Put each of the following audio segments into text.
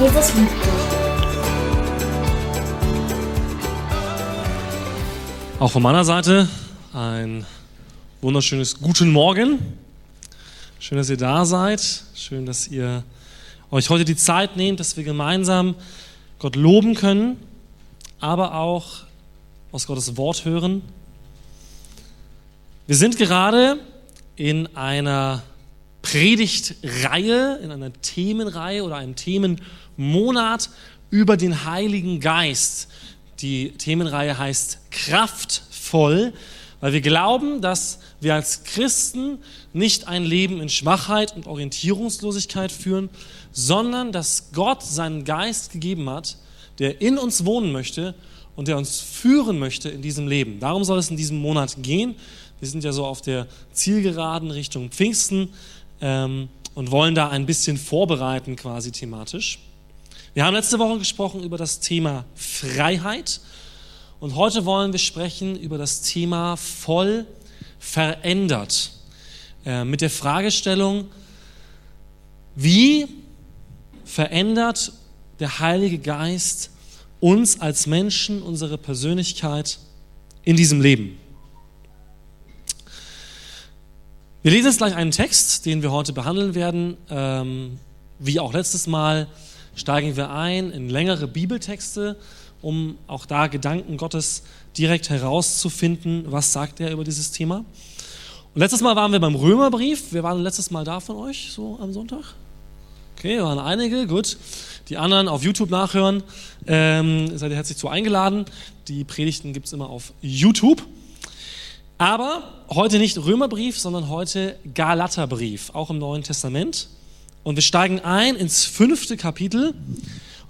Jesus liebt dich. Auch von meiner Seite ein wunderschönes Guten Morgen. Schön, dass ihr da seid. Schön, dass ihr euch heute die Zeit nehmt, dass wir gemeinsam Gott loben können, aber auch aus Gottes Wort hören. Wir sind gerade in einer Predigtreihe, in einer Themenreihe oder einem Themenmonat über den Heiligen Geist. Die Themenreihe heißt Kraftvoll, weil wir glauben, dass wir als Christen nicht ein Leben in Schwachheit und Orientierungslosigkeit führen, sondern dass Gott seinen Geist gegeben hat, der in uns wohnen möchte und der uns führen möchte in diesem Leben. Darum soll es in diesem Monat gehen. Wir sind ja so auf der Zielgeraden Richtung Pfingsten ähm, und wollen da ein bisschen vorbereiten quasi thematisch. Wir haben letzte Woche gesprochen über das Thema Freiheit und heute wollen wir sprechen über das Thema voll verändert. Äh, mit der Fragestellung, wie verändert der Heilige Geist uns als Menschen, unsere Persönlichkeit in diesem Leben? Wir lesen jetzt gleich einen Text, den wir heute behandeln werden. Ähm, wie auch letztes Mal steigen wir ein in längere Bibeltexte, um auch da Gedanken Gottes direkt herauszufinden, was sagt er über dieses Thema. Und letztes Mal waren wir beim Römerbrief. Wir waren letztes Mal da von euch, so am Sonntag. Okay, waren einige, gut. Die anderen auf YouTube nachhören. Ähm, seid ihr herzlich zu eingeladen. Die Predigten gibt es immer auf YouTube. Aber heute nicht Römerbrief, sondern heute Galaterbrief, auch im Neuen Testament. Und wir steigen ein ins fünfte Kapitel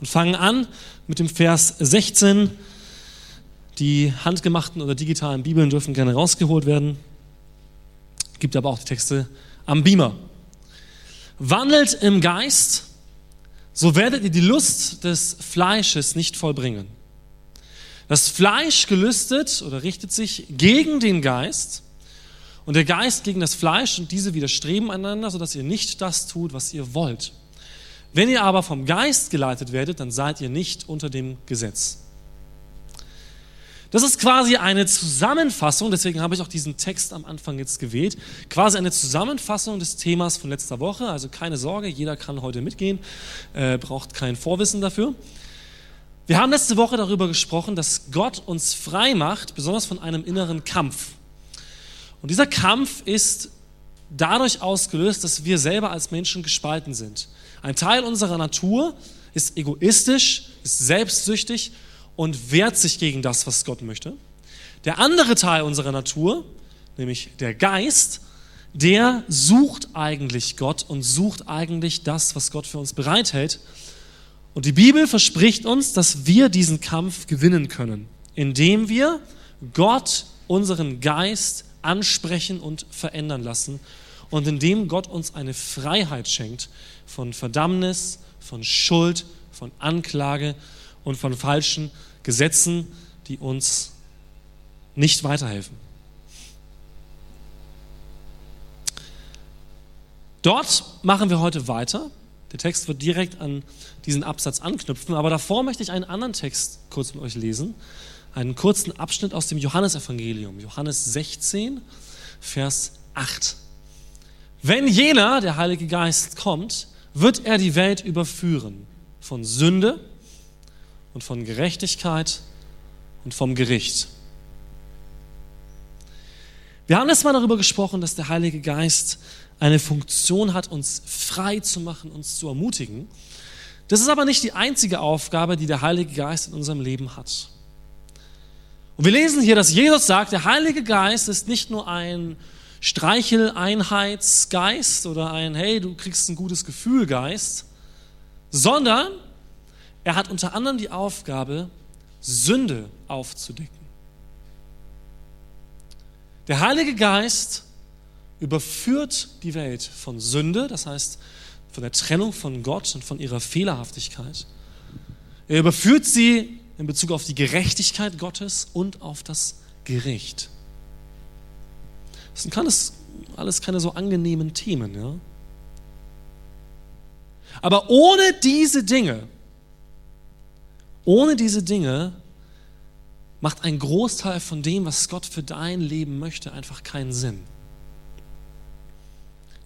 und fangen an mit dem Vers 16. Die handgemachten oder digitalen Bibeln dürfen gerne rausgeholt werden. Gibt aber auch die Texte am Beamer. Wandelt im Geist, so werdet ihr die Lust des Fleisches nicht vollbringen. Das Fleisch gelüstet oder richtet sich gegen den Geist und der Geist gegen das Fleisch und diese widerstreben einander, sodass ihr nicht das tut, was ihr wollt. Wenn ihr aber vom Geist geleitet werdet, dann seid ihr nicht unter dem Gesetz. Das ist quasi eine Zusammenfassung, deswegen habe ich auch diesen Text am Anfang jetzt gewählt, quasi eine Zusammenfassung des Themas von letzter Woche. Also keine Sorge, jeder kann heute mitgehen, äh, braucht kein Vorwissen dafür. Wir haben letzte Woche darüber gesprochen, dass Gott uns frei macht, besonders von einem inneren Kampf. Und dieser Kampf ist dadurch ausgelöst, dass wir selber als Menschen gespalten sind. Ein Teil unserer Natur ist egoistisch, ist selbstsüchtig und wehrt sich gegen das, was Gott möchte. Der andere Teil unserer Natur, nämlich der Geist, der sucht eigentlich Gott und sucht eigentlich das, was Gott für uns bereithält. Und die Bibel verspricht uns, dass wir diesen Kampf gewinnen können, indem wir Gott unseren Geist ansprechen und verändern lassen und indem Gott uns eine Freiheit schenkt von Verdammnis, von Schuld, von Anklage und von falschen Gesetzen, die uns nicht weiterhelfen. Dort machen wir heute weiter der Text wird direkt an diesen Absatz anknüpfen, aber davor möchte ich einen anderen Text kurz mit euch lesen. Einen kurzen Abschnitt aus dem Johannesevangelium, Johannes 16, Vers 8. Wenn jener, der Heilige Geist, kommt, wird er die Welt überführen von Sünde und von Gerechtigkeit und vom Gericht. Wir haben letztes Mal darüber gesprochen, dass der Heilige Geist eine Funktion hat, uns frei zu machen, uns zu ermutigen. Das ist aber nicht die einzige Aufgabe, die der Heilige Geist in unserem Leben hat. Und wir lesen hier, dass Jesus sagt, der Heilige Geist ist nicht nur ein Streicheleinheitsgeist oder ein Hey, du kriegst ein gutes Gefühl Geist, sondern er hat unter anderem die Aufgabe, Sünde aufzudecken. Der Heilige Geist überführt die Welt von Sünde, das heißt von der Trennung von Gott und von ihrer Fehlerhaftigkeit. Er überführt sie in Bezug auf die Gerechtigkeit Gottes und auf das Gericht. Das sind alles, alles keine so angenehmen Themen. Ja? Aber ohne diese Dinge, ohne diese Dinge macht ein Großteil von dem, was Gott für dein Leben möchte, einfach keinen Sinn.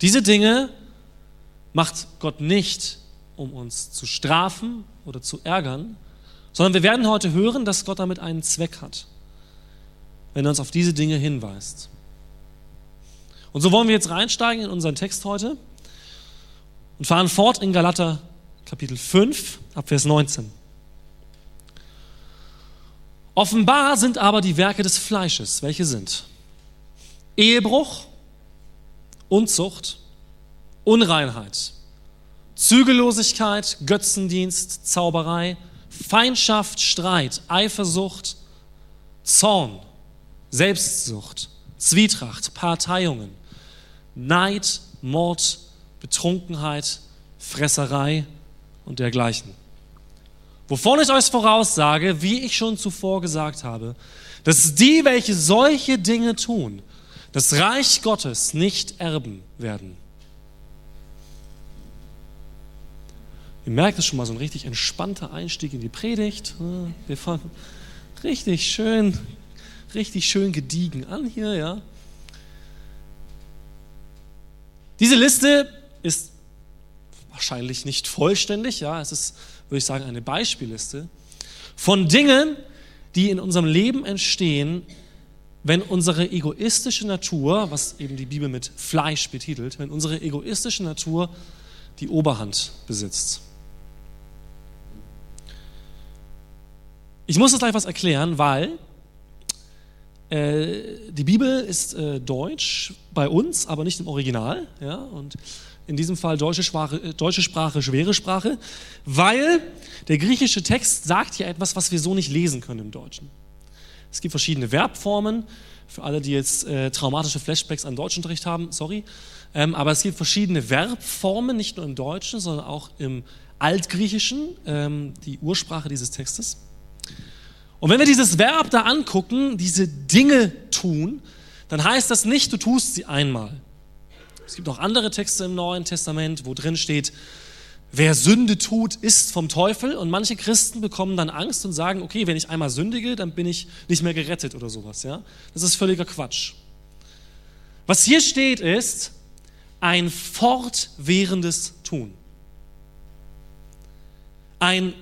Diese Dinge macht Gott nicht, um uns zu strafen oder zu ärgern, sondern wir werden heute hören, dass Gott damit einen Zweck hat, wenn er uns auf diese Dinge hinweist. Und so wollen wir jetzt reinsteigen in unseren Text heute und fahren fort in Galater Kapitel 5 ab Vers 19. Offenbar sind aber die Werke des Fleisches. Welche sind? Ehebruch, Unzucht, Unreinheit, Zügellosigkeit, Götzendienst, Zauberei, Feindschaft, Streit, Eifersucht, Zorn, Selbstsucht, Zwietracht, Parteiungen, Neid, Mord, Betrunkenheit, Fresserei und dergleichen. Wovon ich euch voraussage, wie ich schon zuvor gesagt habe, dass die, welche solche Dinge tun, das Reich Gottes nicht erben werden. Ihr merkt es schon mal, so ein richtig entspannter Einstieg in die Predigt. Wir fangen richtig schön, richtig schön gediegen an hier, ja. Diese Liste ist wahrscheinlich nicht vollständig, ja. Es ist würde ich sagen, eine Beispielliste von Dingen, die in unserem Leben entstehen, wenn unsere egoistische Natur, was eben die Bibel mit Fleisch betitelt, wenn unsere egoistische Natur die Oberhand besitzt. Ich muss jetzt gleich was erklären, weil äh, die Bibel ist äh, deutsch bei uns, aber nicht im Original. Ja? Und in diesem Fall deutsche Sprache, äh, deutsche Sprache, schwere Sprache, weil der griechische Text sagt hier etwas, was wir so nicht lesen können im Deutschen. Es gibt verschiedene Verbformen, für alle, die jetzt äh, traumatische Flashbacks an Deutschunterricht haben, sorry, ähm, aber es gibt verschiedene Verbformen, nicht nur im Deutschen, sondern auch im Altgriechischen, ähm, die Ursprache dieses Textes. Und wenn wir dieses Verb da angucken, diese Dinge tun, dann heißt das nicht, du tust sie einmal. Es gibt auch andere Texte im Neuen Testament, wo drin steht, wer Sünde tut, ist vom Teufel. Und manche Christen bekommen dann Angst und sagen, okay, wenn ich einmal sündige, dann bin ich nicht mehr gerettet oder sowas. Ja? Das ist völliger Quatsch. Was hier steht, ist ein fortwährendes Tun. Ein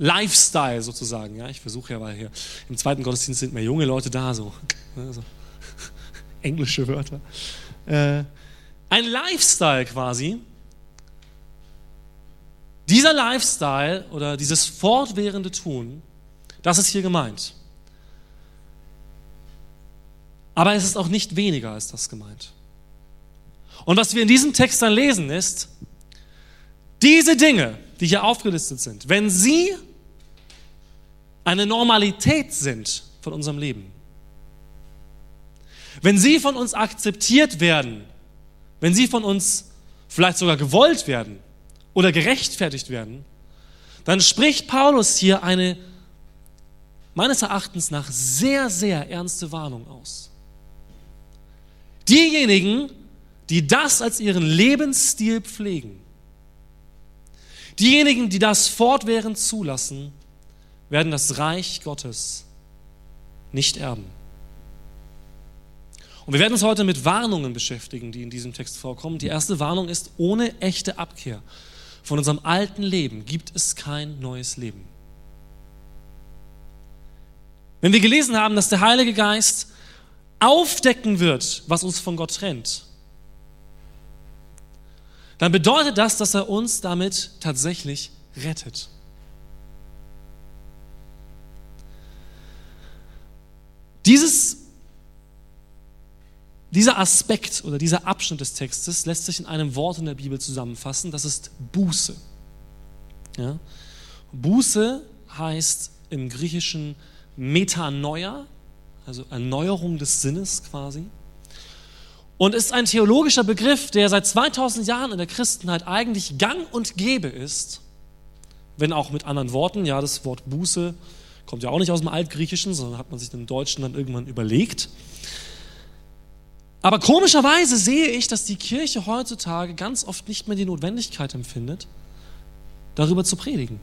Lifestyle sozusagen. Ja, ich versuche ja, weil hier im zweiten Gottesdienst sind mehr junge Leute da, so, ne, so englische Wörter. Äh, ein Lifestyle quasi. Dieser Lifestyle oder dieses fortwährende Tun, das ist hier gemeint. Aber es ist auch nicht weniger als das gemeint. Und was wir in diesem Text dann lesen ist, diese Dinge, die hier aufgelistet sind, wenn sie eine Normalität sind von unserem Leben, wenn sie von uns akzeptiert werden wenn sie von uns vielleicht sogar gewollt werden oder gerechtfertigt werden, dann spricht Paulus hier eine meines Erachtens nach sehr, sehr ernste Warnung aus. Diejenigen, die das als ihren Lebensstil pflegen, diejenigen, die das fortwährend zulassen, werden das Reich Gottes nicht erben. Und wir werden uns heute mit Warnungen beschäftigen, die in diesem Text vorkommen. Die erste Warnung ist, ohne echte Abkehr von unserem alten Leben gibt es kein neues Leben. Wenn wir gelesen haben, dass der Heilige Geist aufdecken wird, was uns von Gott trennt, dann bedeutet das, dass er uns damit tatsächlich rettet. Dieses dieser Aspekt oder dieser Abschnitt des Textes lässt sich in einem Wort in der Bibel zusammenfassen, das ist Buße. Ja? Buße heißt im Griechischen Metanoia, also Erneuerung des Sinnes quasi. Und ist ein theologischer Begriff, der seit 2000 Jahren in der Christenheit eigentlich gang und gäbe ist, wenn auch mit anderen Worten. Ja, das Wort Buße kommt ja auch nicht aus dem Altgriechischen, sondern hat man sich im Deutschen dann irgendwann überlegt. Aber komischerweise sehe ich, dass die Kirche heutzutage ganz oft nicht mehr die Notwendigkeit empfindet, darüber zu predigen.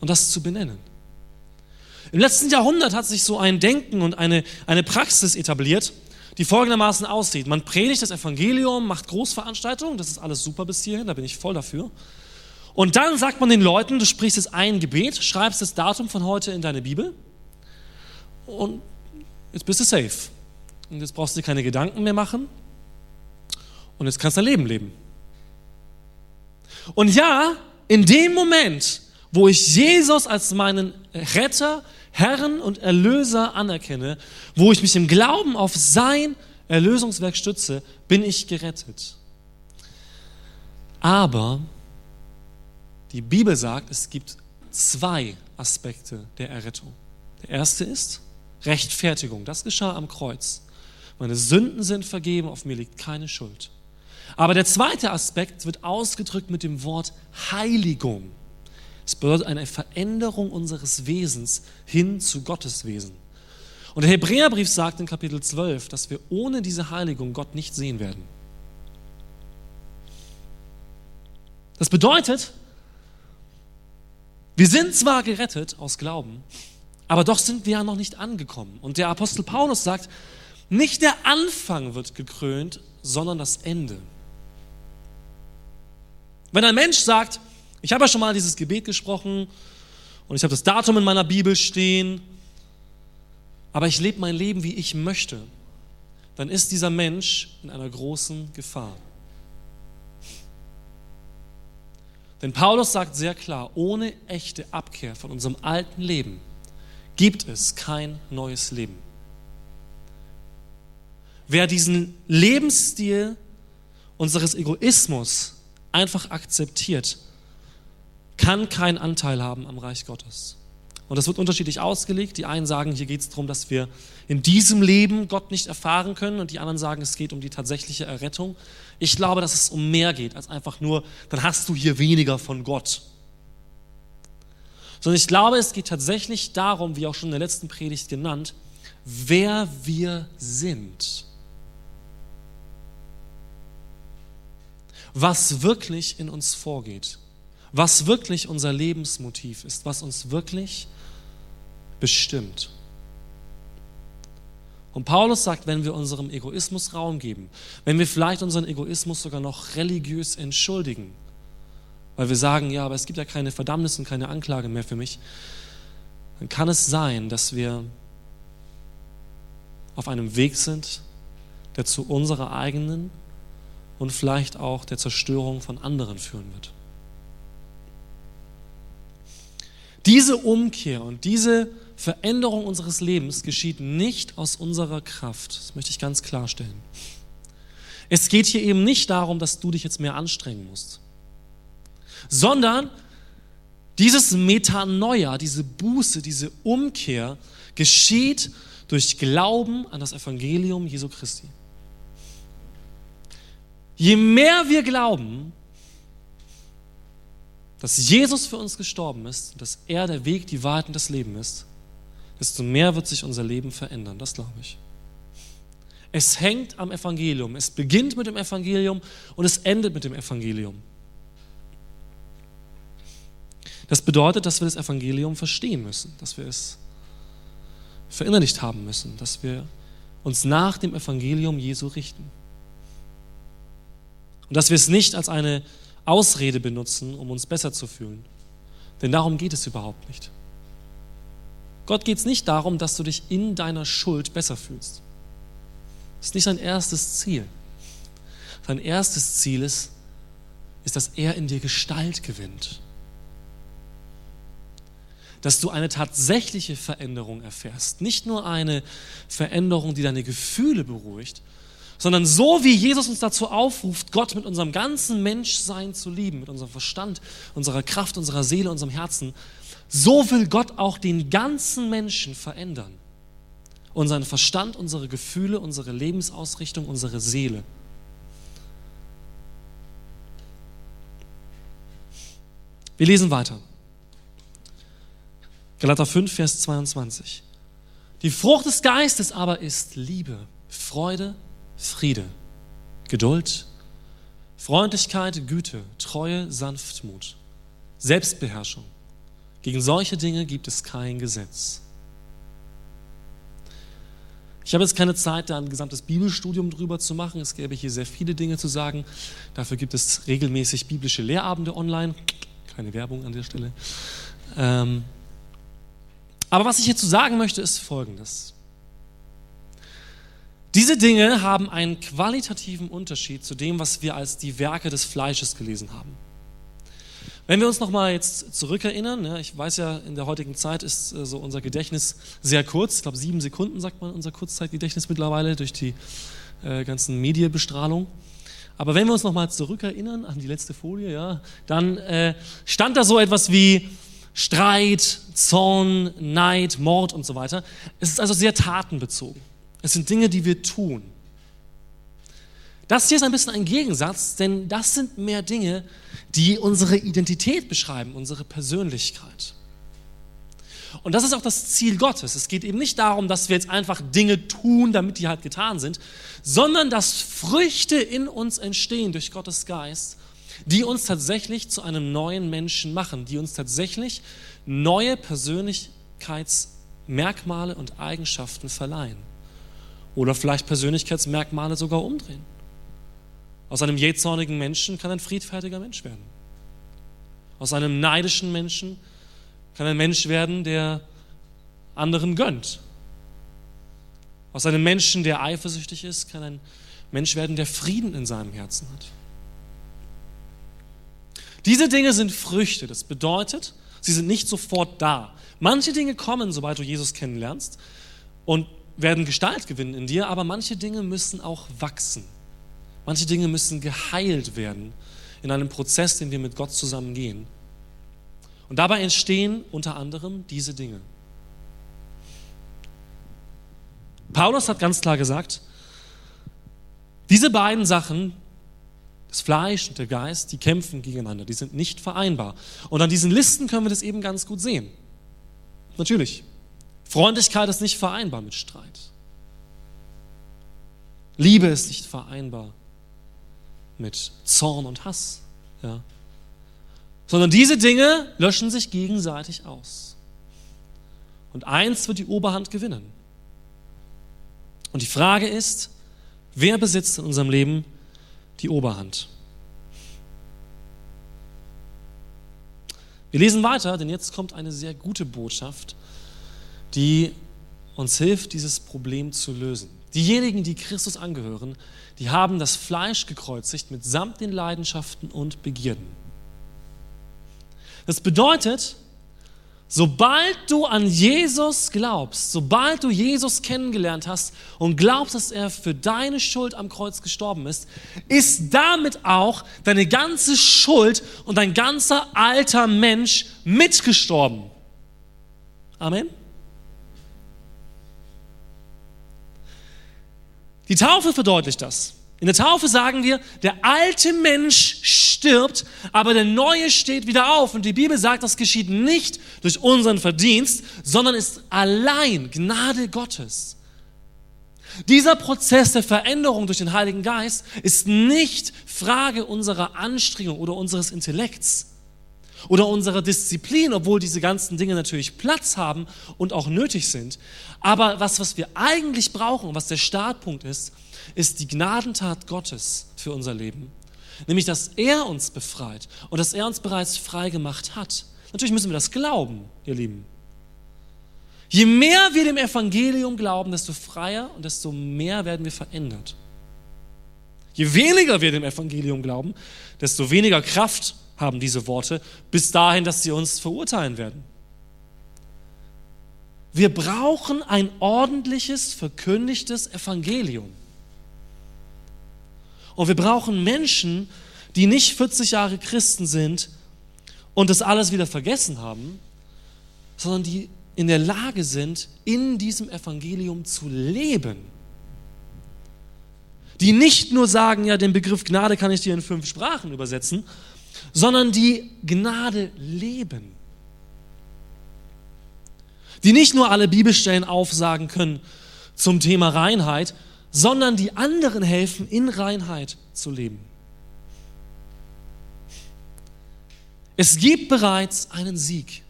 und das zu benennen. Im letzten Jahrhundert hat sich so ein Denken und eine, eine Praxis etabliert, die folgendermaßen aussieht. Man predigt das Evangelium, macht Großveranstaltungen, das ist alles super bis hierhin, da bin ich voll dafür. Und dann sagt man den Leuten, du sprichst jetzt ein Gebet, schreibst das Datum von heute in deine Bibel und jetzt bist du safe. Und jetzt brauchst du dir keine Gedanken mehr machen und jetzt kannst du dein Leben leben. Und ja, in dem Moment, wo ich Jesus als meinen Retter, Herrn und Erlöser anerkenne, wo ich mich im Glauben auf sein Erlösungswerk stütze, bin ich gerettet. Aber die Bibel sagt, es gibt zwei Aspekte der Errettung. Der erste ist Rechtfertigung. Das geschah am Kreuz. Meine Sünden sind vergeben, auf mir liegt keine Schuld. Aber der zweite Aspekt wird ausgedrückt mit dem Wort Heiligung. Es bedeutet eine Veränderung unseres Wesens hin zu Gottes Wesen. Und der Hebräerbrief sagt in Kapitel 12, dass wir ohne diese Heiligung Gott nicht sehen werden. Das bedeutet, wir sind zwar gerettet aus Glauben, aber doch sind wir ja noch nicht angekommen. Und der Apostel Paulus sagt, nicht der Anfang wird gekrönt, sondern das Ende. Wenn ein Mensch sagt, ich habe ja schon mal dieses Gebet gesprochen und ich habe das Datum in meiner Bibel stehen, aber ich lebe mein Leben, wie ich möchte, dann ist dieser Mensch in einer großen Gefahr. Denn Paulus sagt sehr klar, ohne echte Abkehr von unserem alten Leben gibt es kein neues Leben. Wer diesen Lebensstil unseres Egoismus einfach akzeptiert, kann keinen Anteil haben am Reich Gottes. Und das wird unterschiedlich ausgelegt. Die einen sagen, hier geht es darum, dass wir in diesem Leben Gott nicht erfahren können. Und die anderen sagen, es geht um die tatsächliche Errettung. Ich glaube, dass es um mehr geht als einfach nur, dann hast du hier weniger von Gott. Sondern ich glaube, es geht tatsächlich darum, wie auch schon in der letzten Predigt genannt, wer wir sind. was wirklich in uns vorgeht, was wirklich unser Lebensmotiv ist, was uns wirklich bestimmt. Und Paulus sagt, wenn wir unserem Egoismus Raum geben, wenn wir vielleicht unseren Egoismus sogar noch religiös entschuldigen, weil wir sagen, ja, aber es gibt ja keine Verdammnis und keine Anklage mehr für mich, dann kann es sein, dass wir auf einem Weg sind, der zu unserer eigenen und vielleicht auch der Zerstörung von anderen führen wird. Diese Umkehr und diese Veränderung unseres Lebens geschieht nicht aus unserer Kraft. Das möchte ich ganz klarstellen. Es geht hier eben nicht darum, dass du dich jetzt mehr anstrengen musst, sondern dieses Metanoia, diese Buße, diese Umkehr geschieht durch Glauben an das Evangelium Jesu Christi. Je mehr wir glauben, dass Jesus für uns gestorben ist, dass er der Weg, die Wahrheit und das Leben ist, desto mehr wird sich unser Leben verändern. Das glaube ich. Es hängt am Evangelium. Es beginnt mit dem Evangelium und es endet mit dem Evangelium. Das bedeutet, dass wir das Evangelium verstehen müssen, dass wir es verinnerlicht haben müssen, dass wir uns nach dem Evangelium Jesu richten. Und dass wir es nicht als eine Ausrede benutzen, um uns besser zu fühlen. Denn darum geht es überhaupt nicht. Gott geht es nicht darum, dass du dich in deiner Schuld besser fühlst. Das ist nicht sein erstes Ziel. Sein erstes Ziel ist, ist, dass er in dir Gestalt gewinnt. Dass du eine tatsächliche Veränderung erfährst. Nicht nur eine Veränderung, die deine Gefühle beruhigt, sondern so wie Jesus uns dazu aufruft, Gott mit unserem ganzen Menschsein zu lieben, mit unserem Verstand, unserer Kraft, unserer Seele, unserem Herzen, so will Gott auch den ganzen Menschen verändern. Unseren Verstand, unsere Gefühle, unsere Lebensausrichtung, unsere Seele. Wir lesen weiter. Galater 5, Vers 22. Die Frucht des Geistes aber ist Liebe, Freude, Friede, Geduld, Freundlichkeit, Güte, Treue, Sanftmut, Selbstbeherrschung. Gegen solche Dinge gibt es kein Gesetz. Ich habe jetzt keine Zeit, da ein gesamtes Bibelstudium drüber zu machen. Es gäbe hier sehr viele Dinge zu sagen. Dafür gibt es regelmäßig biblische Lehrabende online. Keine Werbung an der Stelle. Ähm aber was ich hierzu sagen möchte, ist Folgendes. Diese Dinge haben einen qualitativen Unterschied zu dem, was wir als die Werke des Fleisches gelesen haben. Wenn wir uns nochmal jetzt zurückerinnern, ja, ich weiß ja, in der heutigen Zeit ist äh, so unser Gedächtnis sehr kurz. Ich glaube, sieben Sekunden sagt man unser Kurzzeitgedächtnis mittlerweile durch die äh, ganzen Medienbestrahlung. Aber wenn wir uns nochmal zurückerinnern an die letzte Folie, ja, dann äh, stand da so etwas wie Streit, Zorn, Neid, Mord und so weiter. Es ist also sehr tatenbezogen. Es sind Dinge, die wir tun. Das hier ist ein bisschen ein Gegensatz, denn das sind mehr Dinge, die unsere Identität beschreiben, unsere Persönlichkeit. Und das ist auch das Ziel Gottes. Es geht eben nicht darum, dass wir jetzt einfach Dinge tun, damit die halt getan sind, sondern dass Früchte in uns entstehen durch Gottes Geist, die uns tatsächlich zu einem neuen Menschen machen, die uns tatsächlich neue Persönlichkeitsmerkmale und Eigenschaften verleihen. Oder vielleicht Persönlichkeitsmerkmale sogar umdrehen. Aus einem jähzornigen Menschen kann ein friedfertiger Mensch werden. Aus einem neidischen Menschen kann ein Mensch werden, der anderen gönnt. Aus einem Menschen, der eifersüchtig ist, kann ein Mensch werden, der Frieden in seinem Herzen hat. Diese Dinge sind Früchte. Das bedeutet, sie sind nicht sofort da. Manche Dinge kommen, sobald du Jesus kennenlernst und werden Gestalt gewinnen in dir, aber manche Dinge müssen auch wachsen. Manche Dinge müssen geheilt werden in einem Prozess, den wir mit Gott zusammen gehen. Und dabei entstehen unter anderem diese Dinge. Paulus hat ganz klar gesagt, diese beiden Sachen, das Fleisch und der Geist, die kämpfen gegeneinander, die sind nicht vereinbar. Und an diesen Listen können wir das eben ganz gut sehen. Natürlich, Freundlichkeit ist nicht vereinbar mit Streit. Liebe ist nicht vereinbar mit Zorn und Hass. Ja. Sondern diese Dinge löschen sich gegenseitig aus. Und eins wird die Oberhand gewinnen. Und die Frage ist, wer besitzt in unserem Leben die Oberhand? Wir lesen weiter, denn jetzt kommt eine sehr gute Botschaft, die uns hilft, dieses Problem zu lösen. Diejenigen, die Christus angehören, die haben das Fleisch gekreuzigt mitsamt den Leidenschaften und Begierden. Das bedeutet, sobald du an Jesus glaubst, sobald du Jesus kennengelernt hast und glaubst, dass er für deine Schuld am Kreuz gestorben ist, ist damit auch deine ganze Schuld und dein ganzer alter Mensch mitgestorben. Amen. Die Taufe verdeutlicht das. In der Taufe sagen wir, der alte Mensch stirbt, aber der neue steht wieder auf. Und die Bibel sagt, das geschieht nicht durch unseren Verdienst, sondern ist allein Gnade Gottes. Dieser Prozess der Veränderung durch den Heiligen Geist ist nicht Frage unserer Anstrengung oder unseres Intellekts oder unserer Disziplin, obwohl diese ganzen Dinge natürlich Platz haben und auch nötig sind. Aber was, was wir eigentlich brauchen, was der Startpunkt ist, ist die Gnadentat Gottes für unser Leben. Nämlich, dass er uns befreit und dass er uns bereits frei gemacht hat. Natürlich müssen wir das glauben, ihr Lieben. Je mehr wir dem Evangelium glauben, desto freier und desto mehr werden wir verändert. Je weniger wir dem Evangelium glauben, desto weniger Kraft haben diese Worte, bis dahin, dass sie uns verurteilen werden. Wir brauchen ein ordentliches, verkündigtes Evangelium. Und wir brauchen Menschen, die nicht 40 Jahre Christen sind und das alles wieder vergessen haben, sondern die in der Lage sind, in diesem Evangelium zu leben. Die nicht nur sagen, ja, den Begriff Gnade kann ich dir in fünf Sprachen übersetzen, sondern die Gnade leben. Die nicht nur alle Bibelstellen aufsagen können zum Thema Reinheit, sondern die anderen helfen, in Reinheit zu leben. Es gibt bereits einen Sieg.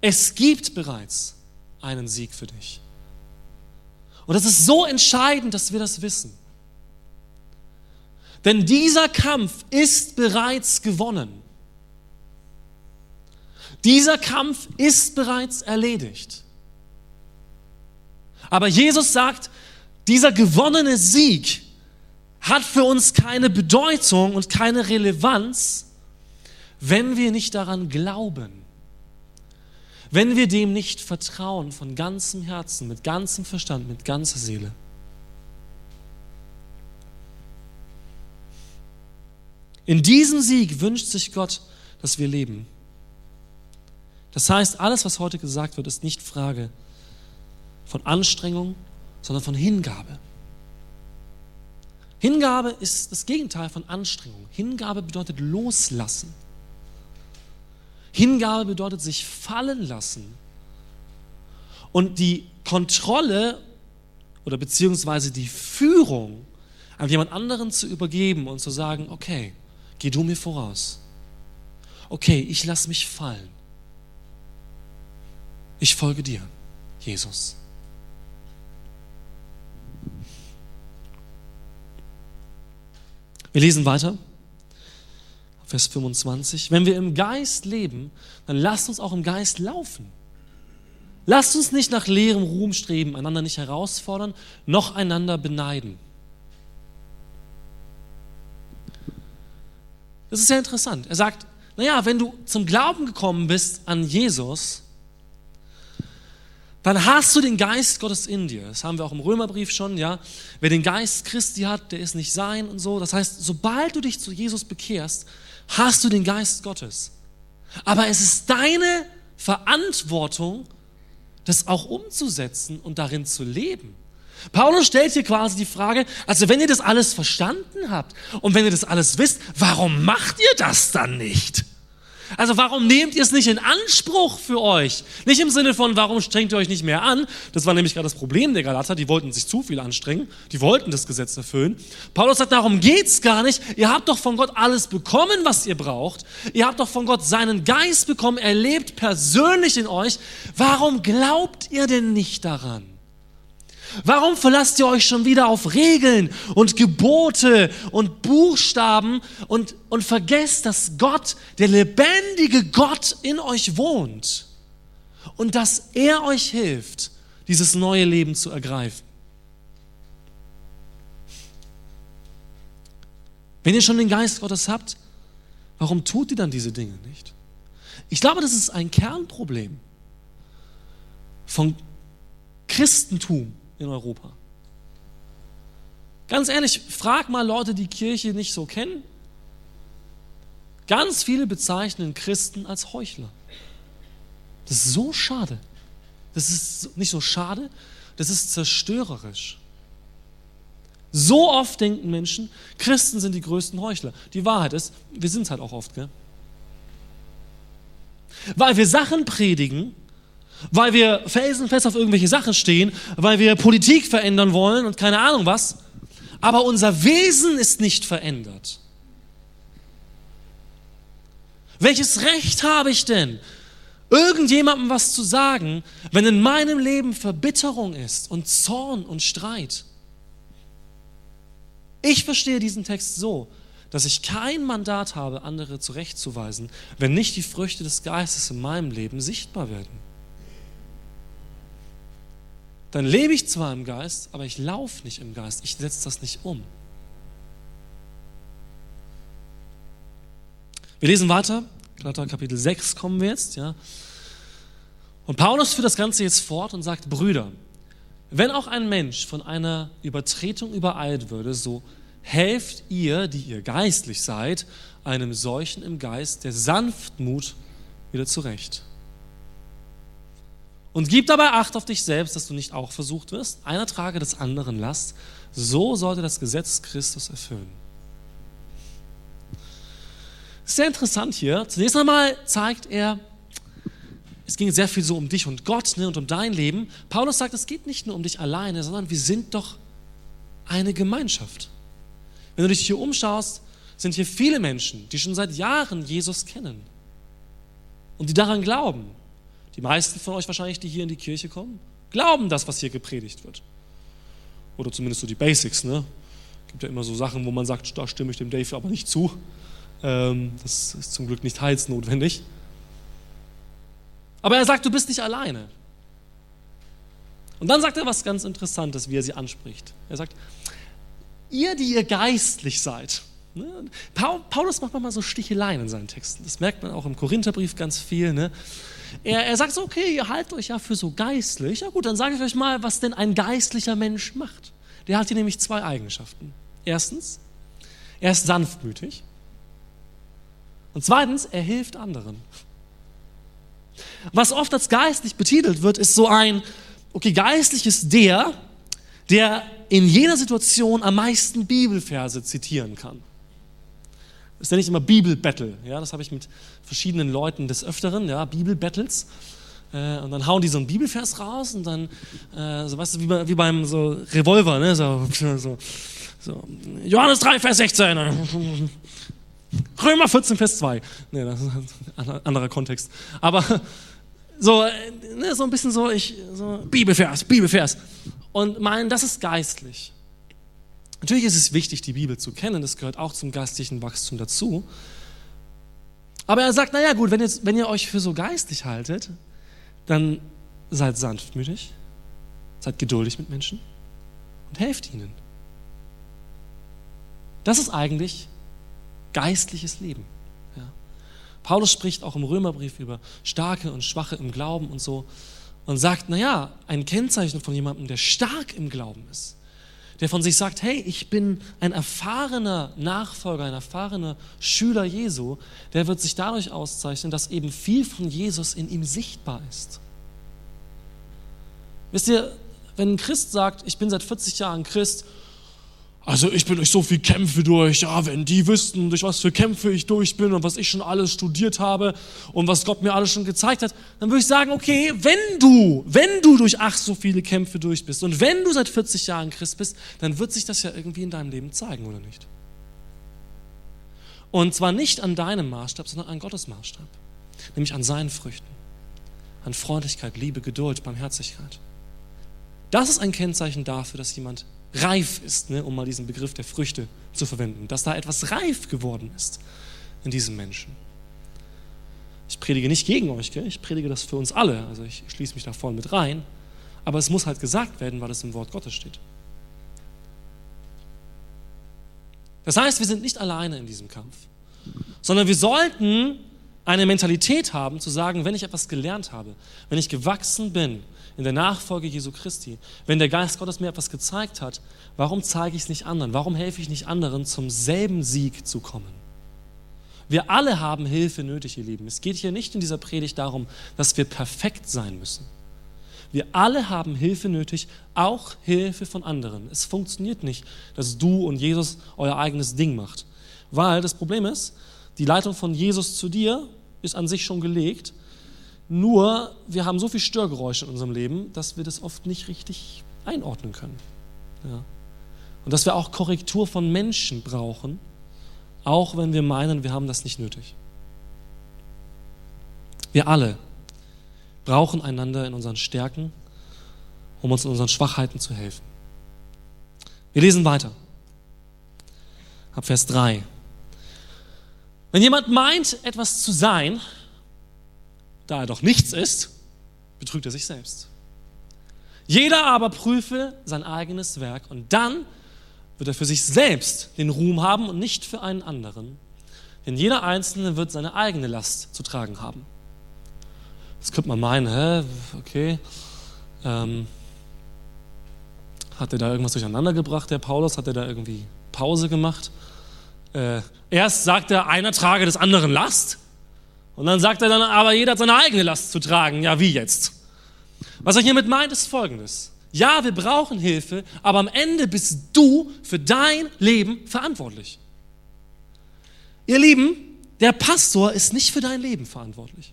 Es gibt bereits einen Sieg für dich. Und es ist so entscheidend, dass wir das wissen. Denn dieser Kampf ist bereits gewonnen. Dieser Kampf ist bereits erledigt. Aber Jesus sagt, dieser gewonnene Sieg hat für uns keine Bedeutung und keine Relevanz, wenn wir nicht daran glauben. Wenn wir dem nicht vertrauen von ganzem Herzen, mit ganzem Verstand, mit ganzer Seele. In diesem Sieg wünscht sich Gott, dass wir leben. Das heißt, alles, was heute gesagt wird, ist nicht Frage von Anstrengung, sondern von Hingabe. Hingabe ist das Gegenteil von Anstrengung. Hingabe bedeutet loslassen. Hingabe bedeutet sich fallen lassen und die Kontrolle oder beziehungsweise die Führung an jemand anderen zu übergeben und zu sagen, okay, geh du mir voraus. Okay, ich lasse mich fallen. Ich folge dir, Jesus. Wir lesen weiter. Vers 25. Wenn wir im Geist leben, dann lasst uns auch im Geist laufen. Lasst uns nicht nach leerem Ruhm streben, einander nicht herausfordern, noch einander beneiden. Das ist sehr interessant. Er sagt, naja, wenn du zum Glauben gekommen bist an Jesus, dann hast du den Geist Gottes in dir. Das haben wir auch im Römerbrief schon, ja. Wer den Geist Christi hat, der ist nicht sein und so. Das heißt, sobald du dich zu Jesus bekehrst, hast du den Geist Gottes. Aber es ist deine Verantwortung, das auch umzusetzen und darin zu leben. Paulus stellt hier quasi die Frage, also wenn ihr das alles verstanden habt und wenn ihr das alles wisst, warum macht ihr das dann nicht? Also warum nehmt ihr es nicht in Anspruch für euch? Nicht im Sinne von, warum strengt ihr euch nicht mehr an? Das war nämlich gerade das Problem der Galater, die wollten sich zu viel anstrengen, die wollten das Gesetz erfüllen. Paulus sagt, darum geht's gar nicht. Ihr habt doch von Gott alles bekommen, was ihr braucht. Ihr habt doch von Gott seinen Geist bekommen, er lebt persönlich in euch. Warum glaubt ihr denn nicht daran? Warum verlasst ihr euch schon wieder auf Regeln und Gebote und Buchstaben und, und vergesst, dass Gott, der lebendige Gott in euch wohnt und dass er euch hilft, dieses neue Leben zu ergreifen? Wenn ihr schon den Geist Gottes habt, warum tut ihr dann diese Dinge nicht? Ich glaube, das ist ein Kernproblem von Christentum in Europa. Ganz ehrlich, frag mal Leute, die Kirche nicht so kennen. Ganz viele bezeichnen Christen als Heuchler. Das ist so schade. Das ist nicht so schade, das ist zerstörerisch. So oft denken Menschen, Christen sind die größten Heuchler. Die Wahrheit ist, wir sind es halt auch oft, gell? Weil wir Sachen predigen, weil wir felsenfest auf irgendwelche Sachen stehen, weil wir Politik verändern wollen und keine Ahnung was. Aber unser Wesen ist nicht verändert. Welches Recht habe ich denn, irgendjemandem was zu sagen, wenn in meinem Leben Verbitterung ist und Zorn und Streit? Ich verstehe diesen Text so, dass ich kein Mandat habe, andere zurechtzuweisen, wenn nicht die Früchte des Geistes in meinem Leben sichtbar werden dann lebe ich zwar im Geist, aber ich laufe nicht im Geist. Ich setze das nicht um. Wir lesen weiter, Galater Kapitel 6 kommen wir jetzt, ja. Und Paulus führt das Ganze jetzt fort und sagt, Brüder, wenn auch ein Mensch von einer Übertretung übereilt würde, so helft ihr, die ihr geistlich seid, einem solchen im Geist der Sanftmut wieder zurecht. Und gib dabei Acht auf dich selbst, dass du nicht auch versucht wirst. Einer trage des anderen Last. So sollte das Gesetz Christus erfüllen. Sehr interessant hier. Zunächst einmal zeigt er, es ging sehr viel so um dich und Gott ne, und um dein Leben. Paulus sagt, es geht nicht nur um dich alleine, sondern wir sind doch eine Gemeinschaft. Wenn du dich hier umschaust, sind hier viele Menschen, die schon seit Jahren Jesus kennen und die daran glauben die meisten von euch wahrscheinlich, die hier in die Kirche kommen, glauben das, was hier gepredigt wird. Oder zumindest so die Basics. Ne? gibt ja immer so Sachen, wo man sagt, da stimme ich dem Dave aber nicht zu. Ähm, das ist zum Glück nicht heilsnotwendig. Aber er sagt, du bist nicht alleine. Und dann sagt er was ganz Interessantes, wie er sie anspricht. Er sagt, ihr, die ihr geistlich seid. Ne? Paulus macht manchmal so Sticheleien in seinen Texten. Das merkt man auch im Korintherbrief ganz viel. Ne? Er, er sagt so, okay, ihr haltet euch ja für so geistlich. Ja gut, dann sage ich euch mal, was denn ein geistlicher Mensch macht. Der hat hier nämlich zwei Eigenschaften. Erstens, er ist sanftmütig. Und zweitens, er hilft anderen. Was oft als geistlich betitelt wird, ist so ein, okay, geistlich ist der, der in jeder Situation am meisten Bibelverse zitieren kann. Das nenne ich immer Bibelbattle. Ja, das habe ich mit verschiedenen Leuten des Öfteren, ja, Bibelbattles. Äh, und dann hauen die so einen Bibelvers raus und dann, äh, so, weißt du, wie, bei, wie beim so Revolver, ne? so, so, so. Johannes 3, Vers 16. Römer 14, Vers 2. Ne, das ist ein anderer Kontext. Aber so, ne, so ein bisschen so, ich, so Bibelvers, Bibelvers. Und meinen, das ist geistlich. Natürlich ist es wichtig, die Bibel zu kennen, das gehört auch zum geistlichen Wachstum dazu. Aber er sagt, naja gut, wenn, jetzt, wenn ihr euch für so geistlich haltet, dann seid sanftmütig, seid geduldig mit Menschen und helft ihnen. Das ist eigentlich geistliches Leben. Ja. Paulus spricht auch im Römerbrief über Starke und Schwache im Glauben und so und sagt, naja, ein Kennzeichen von jemandem, der stark im Glauben ist, der von sich sagt, hey, ich bin ein erfahrener Nachfolger, ein erfahrener Schüler Jesu, der wird sich dadurch auszeichnen, dass eben viel von Jesus in ihm sichtbar ist. Wisst ihr, wenn ein Christ sagt, ich bin seit 40 Jahren Christ also ich bin durch so viele Kämpfe durch. Ja, wenn die wüssten, durch was für Kämpfe ich durch bin und was ich schon alles studiert habe und was Gott mir alles schon gezeigt hat, dann würde ich sagen, okay, wenn du, wenn du durch ach so viele Kämpfe durch bist und wenn du seit 40 Jahren Christ bist, dann wird sich das ja irgendwie in deinem Leben zeigen, oder nicht? Und zwar nicht an deinem Maßstab, sondern an Gottes Maßstab. Nämlich an seinen Früchten. An Freundlichkeit, Liebe, Geduld, Barmherzigkeit. Das ist ein Kennzeichen dafür, dass jemand reif ist, ne, um mal diesen Begriff der Früchte zu verwenden, dass da etwas reif geworden ist in diesem Menschen. Ich predige nicht gegen euch, gell? ich predige das für uns alle, also ich schließe mich da voll mit rein, aber es muss halt gesagt werden, weil es im Wort Gottes steht. Das heißt, wir sind nicht alleine in diesem Kampf, sondern wir sollten eine Mentalität haben, zu sagen, wenn ich etwas gelernt habe, wenn ich gewachsen bin, in der Nachfolge Jesu Christi, wenn der Geist Gottes mir etwas gezeigt hat, warum zeige ich es nicht anderen? Warum helfe ich nicht anderen, zum selben Sieg zu kommen? Wir alle haben Hilfe nötig, ihr Lieben. Es geht hier nicht in dieser Predigt darum, dass wir perfekt sein müssen. Wir alle haben Hilfe nötig, auch Hilfe von anderen. Es funktioniert nicht, dass du und Jesus euer eigenes Ding macht. Weil das Problem ist, die Leitung von Jesus zu dir ist an sich schon gelegt nur, wir haben so viel Störgeräusche in unserem Leben, dass wir das oft nicht richtig einordnen können. Ja. Und dass wir auch Korrektur von Menschen brauchen, auch wenn wir meinen, wir haben das nicht nötig. Wir alle brauchen einander in unseren Stärken, um uns in unseren Schwachheiten zu helfen. Wir lesen weiter. Ab Vers 3. Wenn jemand meint, etwas zu sein, da er doch nichts ist, betrügt er sich selbst. Jeder aber prüfe sein eigenes Werk und dann wird er für sich selbst den Ruhm haben und nicht für einen anderen. Denn jeder Einzelne wird seine eigene Last zu tragen haben. Jetzt könnte man meinen, hä, okay, ähm, hat er da irgendwas durcheinander gebracht, der Paulus? Hat er da irgendwie Pause gemacht? Äh, erst sagt er, einer trage des anderen Last. Und dann sagt er dann, aber jeder hat seine eigene Last zu tragen. Ja, wie jetzt? Was er hiermit meint, ist folgendes. Ja, wir brauchen Hilfe, aber am Ende bist du für dein Leben verantwortlich. Ihr Lieben, der Pastor ist nicht für dein Leben verantwortlich.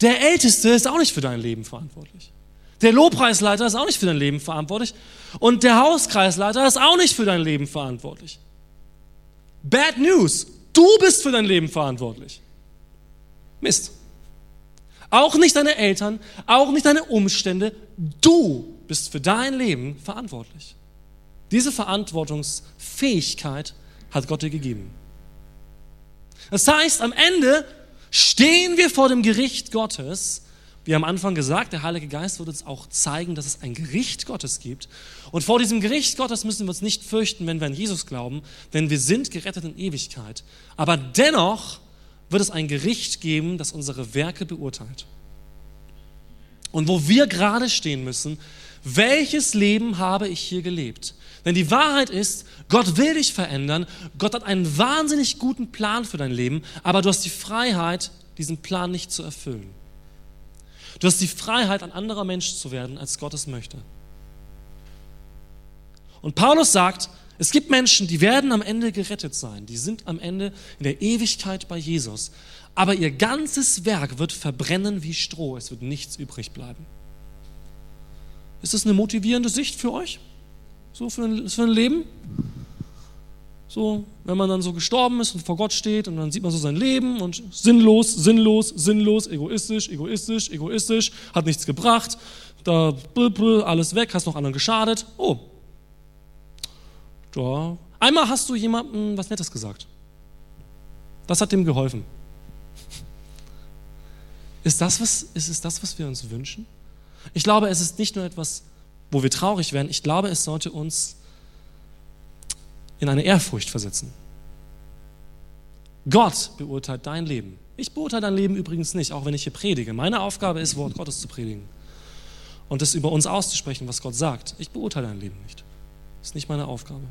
Der Älteste ist auch nicht für dein Leben verantwortlich. Der Lobpreisleiter ist auch nicht für dein Leben verantwortlich. Und der Hauskreisleiter ist auch nicht für dein Leben verantwortlich. Bad News. Du bist für dein Leben verantwortlich. Mist. Auch nicht deine Eltern, auch nicht deine Umstände. Du bist für dein Leben verantwortlich. Diese Verantwortungsfähigkeit hat Gott dir gegeben. Das heißt, am Ende stehen wir vor dem Gericht Gottes. Wie am Anfang gesagt, der Heilige Geist wird uns auch zeigen, dass es ein Gericht Gottes gibt. Und vor diesem Gericht Gottes müssen wir uns nicht fürchten, wenn wir an Jesus glauben, denn wir sind gerettet in Ewigkeit. Aber dennoch wird es ein Gericht geben, das unsere Werke beurteilt. Und wo wir gerade stehen müssen, welches Leben habe ich hier gelebt? Denn die Wahrheit ist, Gott will dich verändern. Gott hat einen wahnsinnig guten Plan für dein Leben, aber du hast die Freiheit, diesen Plan nicht zu erfüllen. Du hast die Freiheit, ein anderer Mensch zu werden, als Gott es möchte. Und Paulus sagt, es gibt Menschen, die werden am Ende gerettet sein. Die sind am Ende in der Ewigkeit bei Jesus. Aber ihr ganzes Werk wird verbrennen wie Stroh. Es wird nichts übrig bleiben. Ist das eine motivierende Sicht für euch? So für ein, für ein Leben? So, wenn man dann so gestorben ist und vor Gott steht und dann sieht man so sein Leben und sinnlos, sinnlos, sinnlos, egoistisch, egoistisch, egoistisch, hat nichts gebracht, da alles weg, hast noch anderen geschadet. Oh, ja. Einmal hast du jemandem was Nettes gesagt. Das hat dem geholfen. Ist, das, was, ist es das, was wir uns wünschen? Ich glaube, es ist nicht nur etwas, wo wir traurig werden. Ich glaube, es sollte uns in eine Ehrfurcht versetzen. Gott beurteilt dein Leben. Ich beurteile dein Leben übrigens nicht, auch wenn ich hier predige. Meine Aufgabe ist, Wort Gottes zu predigen und es über uns auszusprechen, was Gott sagt. Ich beurteile dein Leben nicht. Das ist nicht meine Aufgabe.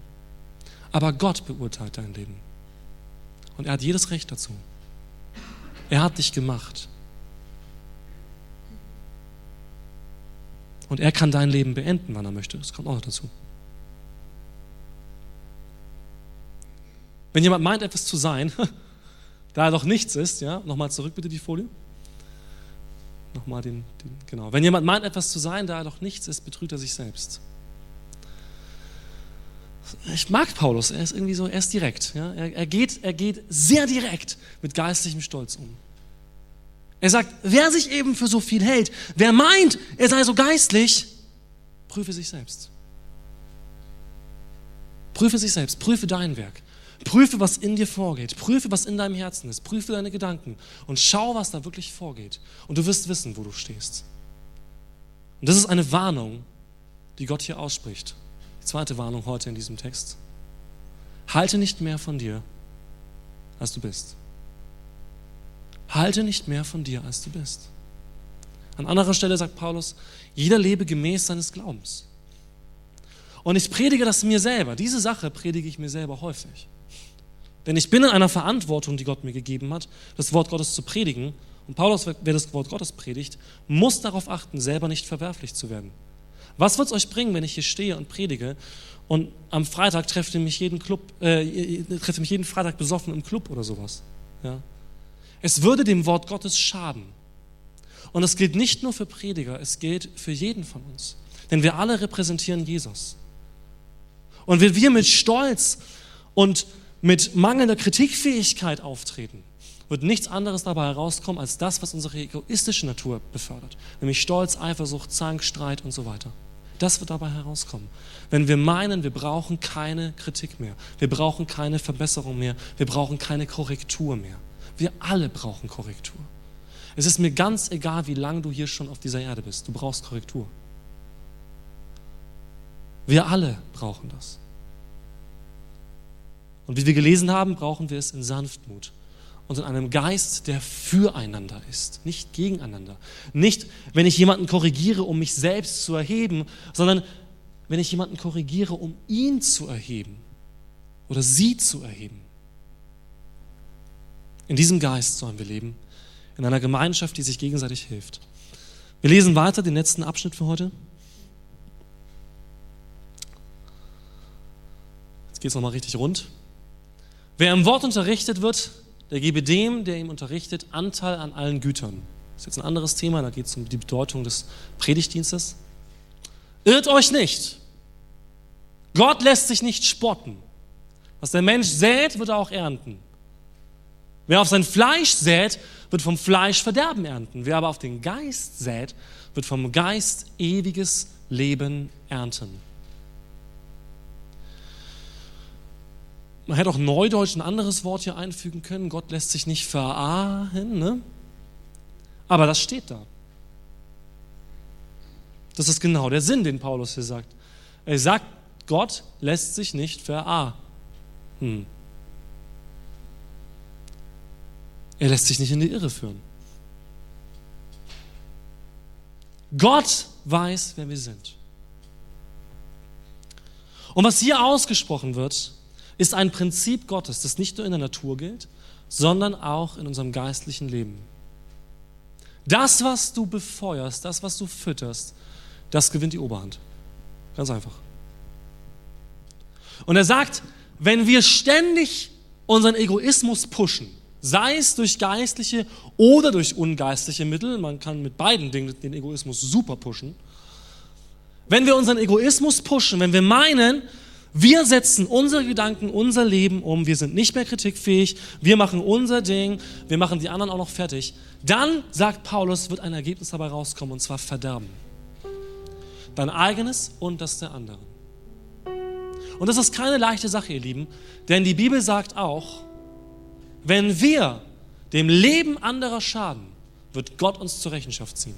Aber Gott beurteilt dein Leben. Und er hat jedes Recht dazu. Er hat dich gemacht. Und er kann dein Leben beenden, wann er möchte. Das kommt auch noch dazu. Wenn jemand meint, etwas zu sein, da er doch nichts ist, ja, nochmal zurück bitte die Folie. Nochmal den, den, genau. Wenn jemand meint, etwas zu sein, da er doch nichts ist, betrügt er sich selbst ich mag Paulus, er ist irgendwie so, er ist direkt. Ja? Er, er, geht, er geht sehr direkt mit geistlichem Stolz um. Er sagt, wer sich eben für so viel hält, wer meint, er sei so geistlich, prüfe sich selbst. Prüfe sich selbst, prüfe dein Werk. Prüfe, was in dir vorgeht. Prüfe, was in deinem Herzen ist. Prüfe deine Gedanken und schau, was da wirklich vorgeht. Und du wirst wissen, wo du stehst. Und das ist eine Warnung, die Gott hier ausspricht. Zweite Warnung heute in diesem Text. Halte nicht mehr von dir, als du bist. Halte nicht mehr von dir, als du bist. An anderer Stelle sagt Paulus, jeder lebe gemäß seines Glaubens. Und ich predige das mir selber. Diese Sache predige ich mir selber häufig. Denn ich bin in einer Verantwortung, die Gott mir gegeben hat, das Wort Gottes zu predigen. Und Paulus, wer das Wort Gottes predigt, muss darauf achten, selber nicht verwerflich zu werden. Was wird es euch bringen, wenn ich hier stehe und predige und am Freitag trefft ihr mich jeden Club, äh, trefft ihr mich jeden Freitag besoffen im Club oder sowas? Ja? Es würde dem Wort Gottes schaden. Und es gilt nicht nur für Prediger, es gilt für jeden von uns. Denn wir alle repräsentieren Jesus. Und wenn wir mit Stolz und mit mangelnder Kritikfähigkeit auftreten, wird nichts anderes dabei herauskommen als das, was unsere egoistische Natur befördert, nämlich Stolz, Eifersucht, Zank, Streit und so weiter. Das wird dabei herauskommen. Wenn wir meinen, wir brauchen keine Kritik mehr, wir brauchen keine Verbesserung mehr, wir brauchen keine Korrektur mehr. Wir alle brauchen Korrektur. Es ist mir ganz egal, wie lange du hier schon auf dieser Erde bist, du brauchst Korrektur. Wir alle brauchen das. Und wie wir gelesen haben, brauchen wir es in Sanftmut und in einem Geist, der füreinander ist, nicht gegeneinander. Nicht, wenn ich jemanden korrigiere, um mich selbst zu erheben, sondern wenn ich jemanden korrigiere, um ihn zu erheben oder sie zu erheben. In diesem Geist sollen wir leben, in einer Gemeinschaft, die sich gegenseitig hilft. Wir lesen weiter den letzten Abschnitt für heute. Jetzt geht es nochmal richtig rund. Wer im Wort unterrichtet wird, der gebe dem, der ihm unterrichtet, Anteil an allen Gütern. Das ist jetzt ein anderes Thema, da geht es um die Bedeutung des Predigtdienstes. Irrt euch nicht. Gott lässt sich nicht spotten. Was der Mensch sät, wird er auch ernten. Wer auf sein Fleisch sät, wird vom Fleisch Verderben ernten. Wer aber auf den Geist sät, wird vom Geist ewiges Leben ernten. Man hätte auch Neudeutsch ein anderes Wort hier einfügen können. Gott lässt sich nicht verahen. Ne? Aber das steht da. Das ist genau der Sinn, den Paulus hier sagt. Er sagt, Gott lässt sich nicht verahen. Er lässt sich nicht in die Irre führen. Gott weiß, wer wir sind. Und was hier ausgesprochen wird, ist ein Prinzip Gottes, das nicht nur in der Natur gilt, sondern auch in unserem geistlichen Leben. Das, was du befeuerst, das, was du fütterst, das gewinnt die Oberhand. Ganz einfach. Und er sagt, wenn wir ständig unseren Egoismus pushen, sei es durch geistliche oder durch ungeistliche Mittel, man kann mit beiden Dingen den Egoismus super pushen, wenn wir unseren Egoismus pushen, wenn wir meinen, wir setzen unsere Gedanken, unser Leben um, wir sind nicht mehr kritikfähig, wir machen unser Ding, wir machen die anderen auch noch fertig, dann, sagt Paulus, wird ein Ergebnis dabei rauskommen, und zwar Verderben. Dein eigenes und das der anderen. Und das ist keine leichte Sache, ihr Lieben, denn die Bibel sagt auch, wenn wir dem Leben anderer schaden, wird Gott uns zur Rechenschaft ziehen.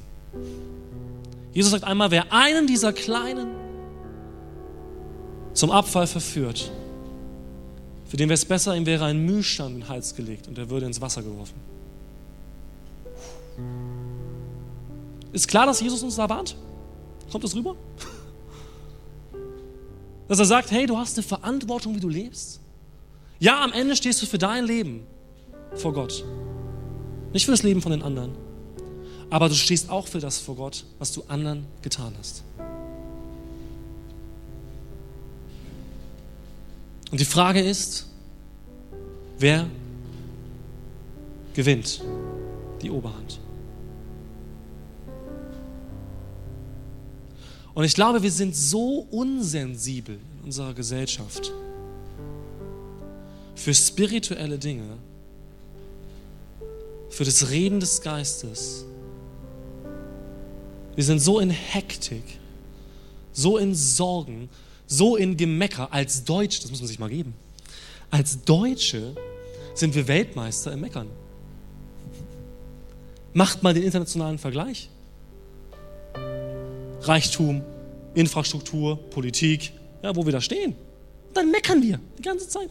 Jesus sagt einmal, wer einen dieser Kleinen zum Abfall verführt, für den wäre es besser, ihm wäre ein Mühlstand in den Hals gelegt und er würde ins Wasser geworfen. Ist klar, dass Jesus uns da warnt? Kommt das rüber? Dass er sagt, hey, du hast eine Verantwortung, wie du lebst. Ja, am Ende stehst du für dein Leben vor Gott. Nicht für das Leben von den anderen. Aber du stehst auch für das vor Gott, was du anderen getan hast. Und die Frage ist, wer gewinnt die Oberhand? Und ich glaube, wir sind so unsensibel in unserer Gesellschaft für spirituelle Dinge, für das Reden des Geistes. Wir sind so in Hektik, so in Sorgen, so in Gemecker. Als Deutsch, das muss man sich mal geben, als Deutsche sind wir Weltmeister im Meckern. Macht mal den internationalen Vergleich. Reichtum, Infrastruktur, Politik, ja, wo wir da stehen. Dann meckern wir die ganze Zeit.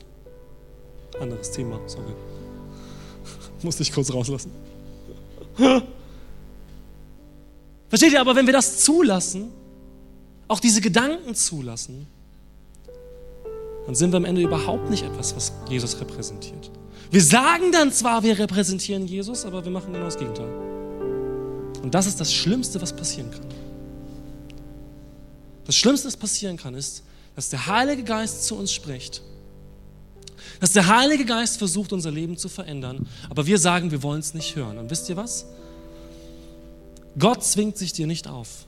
Anderes Thema, sorry. Musste ich kurz rauslassen. Versteht ihr aber, wenn wir das zulassen, auch diese Gedanken zulassen, dann sind wir am Ende überhaupt nicht etwas, was Jesus repräsentiert. Wir sagen dann zwar, wir repräsentieren Jesus, aber wir machen genau das Gegenteil. Und das ist das Schlimmste, was passieren kann. Das Schlimmste, was passieren kann, ist, dass der Heilige Geist zu uns spricht. Dass der Heilige Geist versucht, unser Leben zu verändern, aber wir sagen, wir wollen es nicht hören. Und wisst ihr was? Gott zwingt sich dir nicht auf.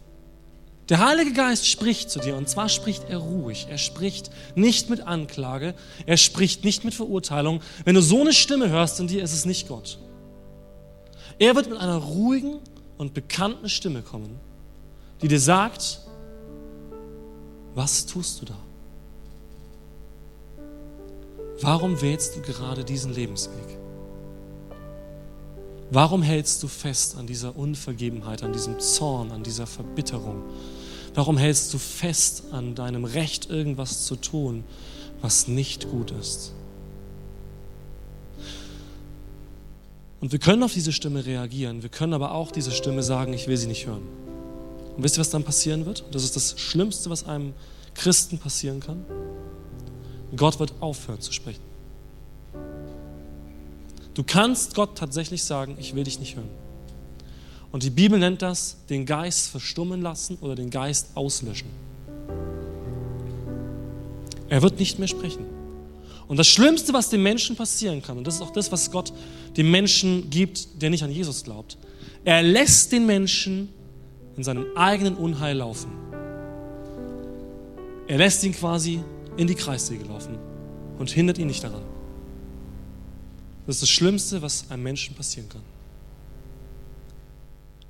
Der Heilige Geist spricht zu dir und zwar spricht er ruhig. Er spricht nicht mit Anklage, er spricht nicht mit Verurteilung. Wenn du so eine Stimme hörst in dir, ist es nicht Gott. Er wird mit einer ruhigen und bekannten Stimme kommen, die dir sagt, was tust du da? Warum wählst du gerade diesen Lebensweg? Warum hältst du fest an dieser Unvergebenheit, an diesem Zorn, an dieser Verbitterung? Warum hältst du fest an deinem Recht, irgendwas zu tun, was nicht gut ist? Und wir können auf diese Stimme reagieren, wir können aber auch diese Stimme sagen, ich will sie nicht hören. Und wisst ihr, was dann passieren wird? Das ist das Schlimmste, was einem Christen passieren kann. Gott wird aufhören zu sprechen. Du kannst Gott tatsächlich sagen, ich will dich nicht hören. Und die Bibel nennt das den Geist verstummen lassen oder den Geist auslöschen. Er wird nicht mehr sprechen. Und das Schlimmste, was dem Menschen passieren kann, und das ist auch das, was Gott dem Menschen gibt, der nicht an Jesus glaubt, er lässt den Menschen in seinem eigenen Unheil laufen. Er lässt ihn quasi in die Kreissäge laufen und hindert ihn nicht daran. Das ist das Schlimmste, was einem Menschen passieren kann.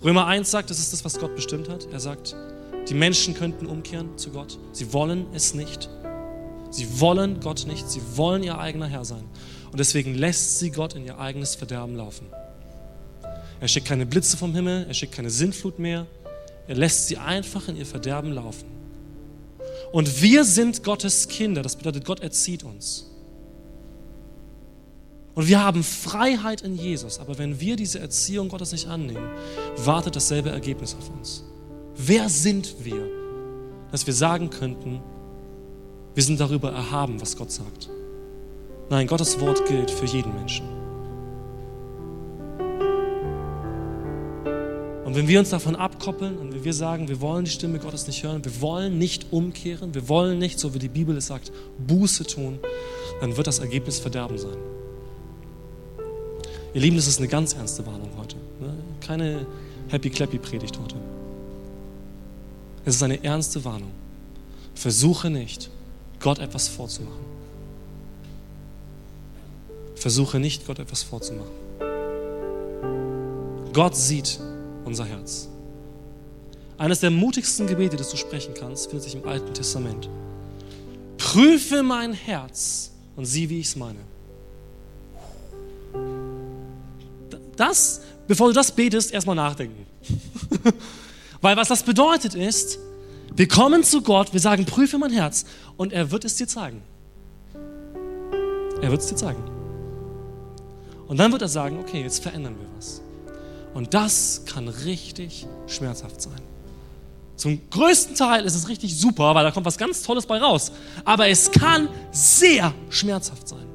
Römer 1 sagt, das ist das, was Gott bestimmt hat. Er sagt, die Menschen könnten umkehren zu Gott. Sie wollen es nicht. Sie wollen Gott nicht. Sie wollen ihr eigener Herr sein. Und deswegen lässt sie Gott in ihr eigenes Verderben laufen. Er schickt keine Blitze vom Himmel, er schickt keine Sintflut mehr. Er lässt sie einfach in ihr Verderben laufen. Und wir sind Gottes Kinder. Das bedeutet, Gott erzieht uns. Und wir haben Freiheit in Jesus. Aber wenn wir diese Erziehung Gottes nicht annehmen, wartet dasselbe Ergebnis auf uns. Wer sind wir, dass wir sagen könnten, wir sind darüber erhaben, was Gott sagt? Nein, Gottes Wort gilt für jeden Menschen. Und wenn wir uns davon abkoppeln und wenn wir sagen, wir wollen die Stimme Gottes nicht hören, wir wollen nicht umkehren, wir wollen nicht, so wie die Bibel es sagt, Buße tun, dann wird das Ergebnis Verderben sein. Ihr Lieben, das ist eine ganz ernste Warnung heute. Ne? Keine Happy-Clappy-Predigt heute. Es ist eine ernste Warnung. Versuche nicht, Gott etwas vorzumachen. Versuche nicht, Gott etwas vorzumachen. Gott sieht, unser Herz. Eines der mutigsten Gebete, das du sprechen kannst, findet sich im Alten Testament. Prüfe mein Herz und sieh, wie ich es meine. Das, bevor du das betest, erstmal nachdenken. Weil was das bedeutet ist, wir kommen zu Gott, wir sagen, prüfe mein Herz und er wird es dir zeigen. Er wird es dir zeigen. Und dann wird er sagen, okay, jetzt verändern wir was. Und das kann richtig schmerzhaft sein. Zum größten Teil ist es richtig super, weil da kommt was ganz Tolles bei raus. Aber es kann sehr schmerzhaft sein.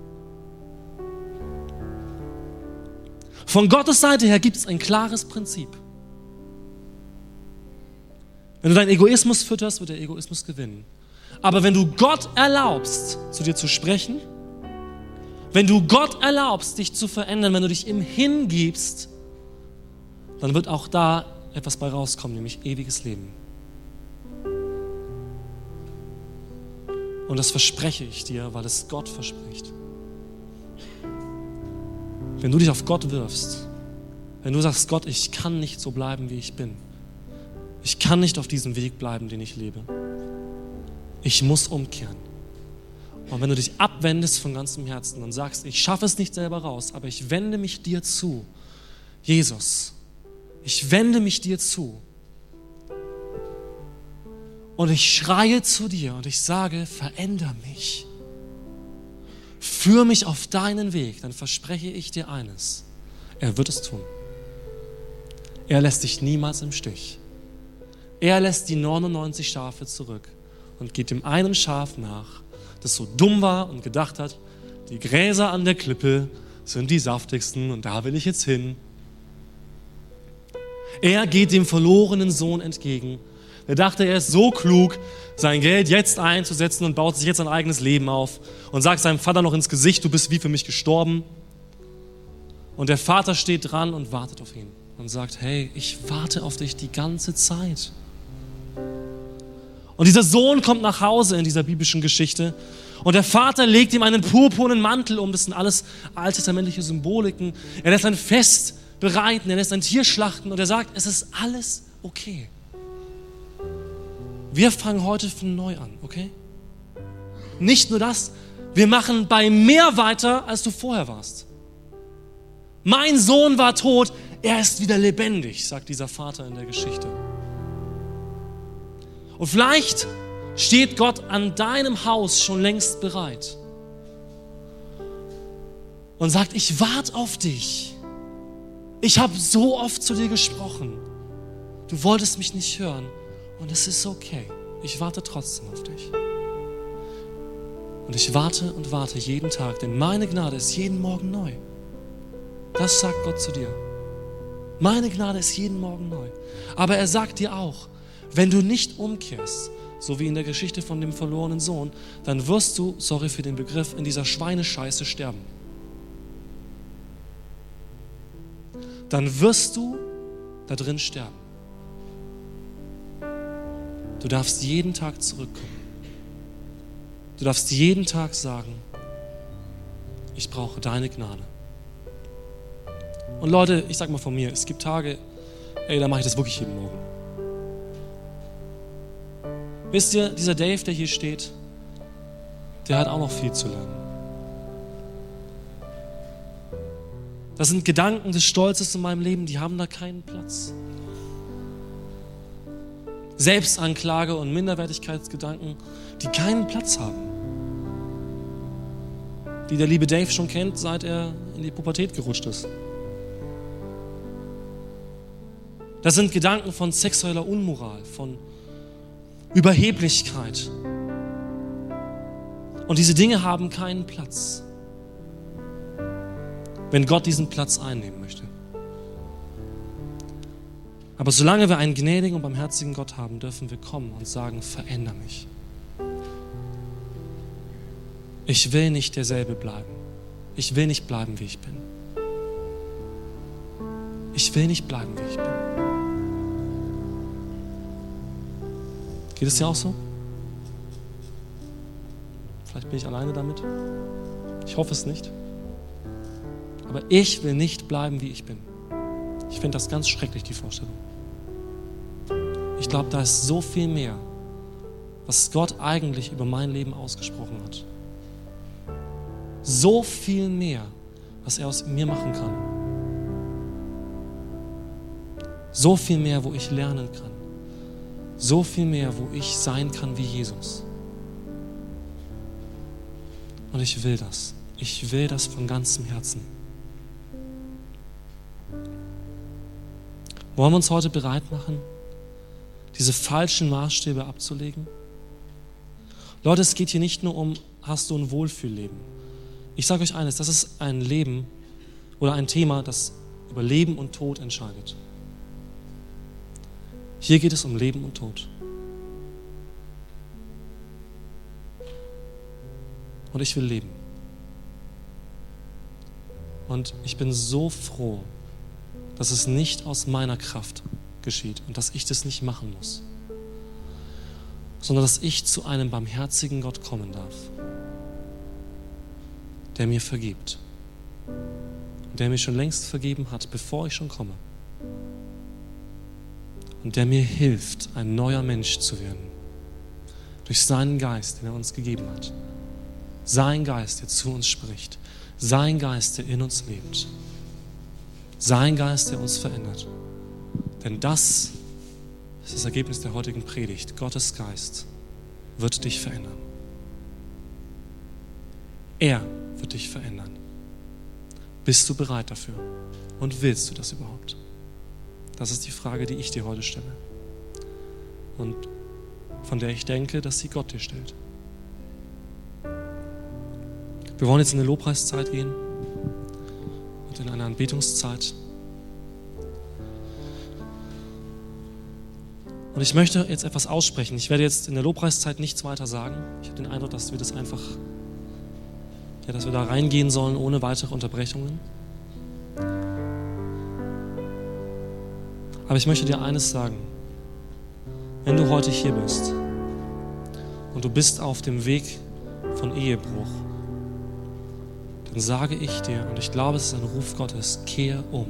Von Gottes Seite her gibt es ein klares Prinzip. Wenn du deinen Egoismus fütterst, wird der Egoismus gewinnen. Aber wenn du Gott erlaubst, zu dir zu sprechen, wenn du Gott erlaubst, dich zu verändern, wenn du dich ihm hingibst, dann wird auch da etwas bei rauskommen, nämlich ewiges Leben. Und das verspreche ich dir, weil es Gott verspricht. Wenn du dich auf Gott wirfst, wenn du sagst, Gott, ich kann nicht so bleiben, wie ich bin. Ich kann nicht auf diesem Weg bleiben, den ich lebe. Ich muss umkehren. Und wenn du dich abwendest von ganzem Herzen und sagst, ich schaffe es nicht selber raus, aber ich wende mich dir zu, Jesus, ich wende mich dir zu. Und ich schreie zu dir und ich sage, veränder mich. Führ mich auf deinen Weg, dann verspreche ich dir eines. Er wird es tun. Er lässt dich niemals im Stich. Er lässt die 99 Schafe zurück und geht dem einen Schaf nach, das so dumm war und gedacht hat, die Gräser an der Klippe sind die saftigsten und da will ich jetzt hin. Er geht dem verlorenen Sohn entgegen. Er dachte, er ist so klug, sein Geld jetzt einzusetzen und baut sich jetzt ein eigenes Leben auf und sagt seinem Vater noch ins Gesicht, du bist wie für mich gestorben. Und der Vater steht dran und wartet auf ihn und sagt, hey, ich warte auf dich die ganze Zeit. Und dieser Sohn kommt nach Hause in dieser biblischen Geschichte und der Vater legt ihm einen purpurnen Mantel um, das sind alles alttestamentliche Symboliken. Er lässt ein Fest bereiten, er lässt ein Tier schlachten und er sagt, es ist alles okay. Wir fangen heute von neu an, okay? Nicht nur das, wir machen bei mehr weiter, als du vorher warst. Mein Sohn war tot, er ist wieder lebendig, sagt dieser Vater in der Geschichte. Und vielleicht steht Gott an deinem Haus schon längst bereit und sagt, ich warte auf dich. Ich habe so oft zu dir gesprochen. Du wolltest mich nicht hören. Und es ist okay. Ich warte trotzdem auf dich. Und ich warte und warte jeden Tag, denn meine Gnade ist jeden Morgen neu. Das sagt Gott zu dir. Meine Gnade ist jeden Morgen neu. Aber er sagt dir auch, wenn du nicht umkehrst, so wie in der Geschichte von dem verlorenen Sohn, dann wirst du, sorry für den Begriff, in dieser Schweinescheiße sterben. dann wirst du da drin sterben. Du darfst jeden Tag zurückkommen. Du darfst jeden Tag sagen, ich brauche deine Gnade. Und Leute, ich sag mal von mir, es gibt Tage, ey, da mache ich das wirklich jeden Morgen. Wisst ihr, dieser Dave, der hier steht, der hat auch noch viel zu lernen. Das sind Gedanken des Stolzes in meinem Leben, die haben da keinen Platz. Selbstanklage und Minderwertigkeitsgedanken, die keinen Platz haben. Die der liebe Dave schon kennt, seit er in die Pubertät gerutscht ist. Das sind Gedanken von sexueller Unmoral, von Überheblichkeit. Und diese Dinge haben keinen Platz, wenn Gott diesen Platz einnehmen möchte. Aber solange wir einen gnädigen und barmherzigen Gott haben, dürfen wir kommen und sagen, veränder mich. Ich will nicht derselbe bleiben. Ich will nicht bleiben, wie ich bin. Ich will nicht bleiben, wie ich bin. Geht es dir auch so? Vielleicht bin ich alleine damit. Ich hoffe es nicht. Aber ich will nicht bleiben, wie ich bin. Ich finde das ganz schrecklich, die Vorstellung. Ich glaube, da ist so viel mehr, was Gott eigentlich über mein Leben ausgesprochen hat. So viel mehr, was er aus mir machen kann. So viel mehr, wo ich lernen kann. So viel mehr, wo ich sein kann wie Jesus. Und ich will das. Ich will das von ganzem Herzen. Wollen wir uns heute bereit machen? diese falschen Maßstäbe abzulegen? Leute, es geht hier nicht nur um, hast du ein Wohlfühlleben. Ich sage euch eines, das ist ein Leben oder ein Thema, das über Leben und Tod entscheidet. Hier geht es um Leben und Tod. Und ich will leben. Und ich bin so froh, dass es nicht aus meiner Kraft geschieht und dass ich das nicht machen muss, sondern dass ich zu einem barmherzigen Gott kommen darf, der mir vergibt, der mir schon längst vergeben hat, bevor ich schon komme und der mir hilft, ein neuer Mensch zu werden, durch seinen Geist, den er uns gegeben hat. Sein Geist, der zu uns spricht. Sein Geist, der in uns lebt. Sein Geist, der uns verändert. Denn das ist das Ergebnis der heutigen Predigt. Gottes Geist wird dich verändern. Er wird dich verändern. Bist du bereit dafür? Und willst du das überhaupt? Das ist die Frage, die ich dir heute stelle. Und von der ich denke, dass sie Gott dir stellt. Wir wollen jetzt in eine Lobpreiszeit gehen und in eine Anbetungszeit. Und ich möchte jetzt etwas aussprechen. Ich werde jetzt in der Lobpreiszeit nichts weiter sagen. Ich habe den Eindruck, dass wir das einfach, ja, dass wir da reingehen sollen ohne weitere Unterbrechungen. Aber ich möchte dir eines sagen. Wenn du heute hier bist und du bist auf dem Weg von Ehebruch, dann sage ich dir, und ich glaube, es ist ein Ruf Gottes, kehr um.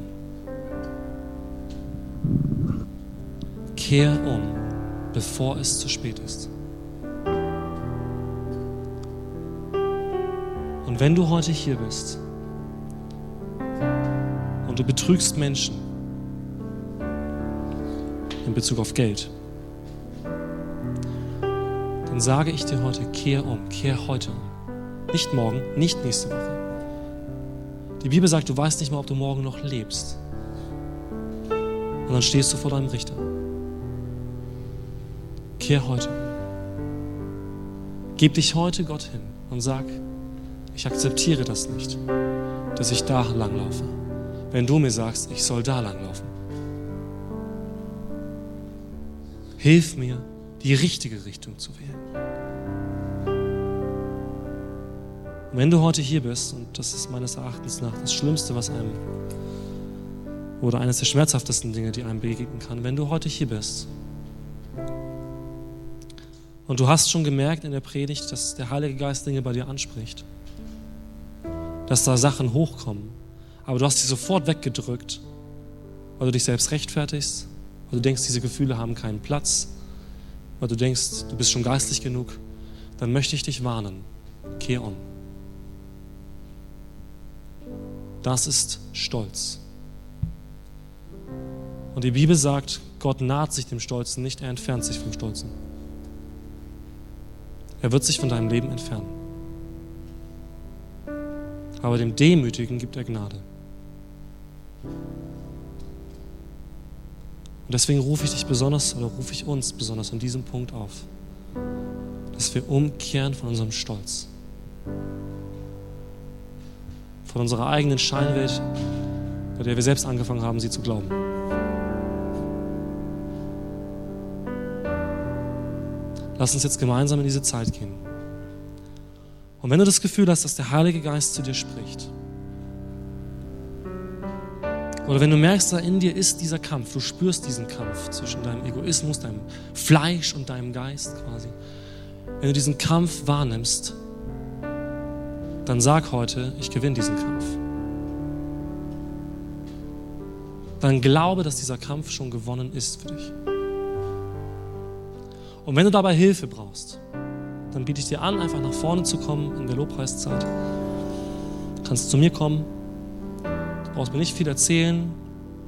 Kehr um, bevor es zu spät ist. Und wenn du heute hier bist und du betrügst Menschen in Bezug auf Geld, dann sage ich dir heute, kehr um, kehr heute um. Nicht morgen, nicht nächste Woche. Die Bibel sagt, du weißt nicht mal, ob du morgen noch lebst. Und dann stehst du vor deinem Richter. Kehr heute Gib dich heute Gott hin und sag, ich akzeptiere das nicht, dass ich da langlaufe, wenn du mir sagst, ich soll da langlaufen. Hilf mir, die richtige Richtung zu wählen. Und wenn du heute hier bist, und das ist meines Erachtens nach das Schlimmste, was einem, oder eines der schmerzhaftesten Dinge, die einem begegnen kann, wenn du heute hier bist und du hast schon gemerkt in der Predigt, dass der Heilige Geist Dinge bei dir anspricht. Dass da Sachen hochkommen. aber du hast sie sofort weggedrückt, weil du dich selbst rechtfertigst, weil du denkst, diese Gefühle haben keinen Platz, weil du denkst, du bist schon geistlich genug, dann möchte ich dich warnen. Kehr um. Das ist Stolz. Und die Bibel sagt, Gott naht sich dem Stolzen nicht, er entfernt sich vom Stolzen. Er wird sich von deinem Leben entfernen. Aber dem Demütigen gibt er Gnade. Und deswegen rufe ich dich besonders oder rufe ich uns besonders an diesem Punkt auf, dass wir umkehren von unserem Stolz, von unserer eigenen Scheinwelt, bei der wir selbst angefangen haben, sie zu glauben. Lass uns jetzt gemeinsam in diese Zeit gehen. Und wenn du das Gefühl hast, dass der Heilige Geist zu dir spricht, oder wenn du merkst, da in dir ist dieser Kampf, du spürst diesen Kampf zwischen deinem Egoismus, deinem Fleisch und deinem Geist quasi. Wenn du diesen Kampf wahrnimmst, dann sag heute, ich gewinne diesen Kampf. Dann glaube, dass dieser Kampf schon gewonnen ist für dich. Und wenn du dabei Hilfe brauchst, dann biete ich dir an, einfach nach vorne zu kommen in der Lobpreiszeit. Du kannst zu mir kommen. Du brauchst mir nicht viel erzählen,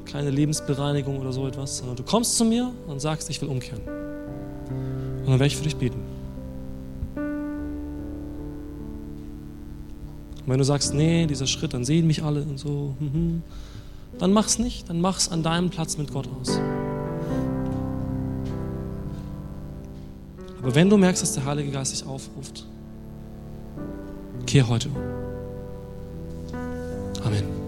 keine Lebensbereinigung oder so etwas, sondern du kommst zu mir und sagst, ich will umkehren. Und dann werde ich für dich beten. Und wenn du sagst, nee, dieser Schritt, dann sehen mich alle und so, mhm, dann mach's nicht, dann mach's an deinem Platz mit Gott aus. Aber wenn du merkst, dass der Heilige Geist dich aufruft, kehr heute um. Amen.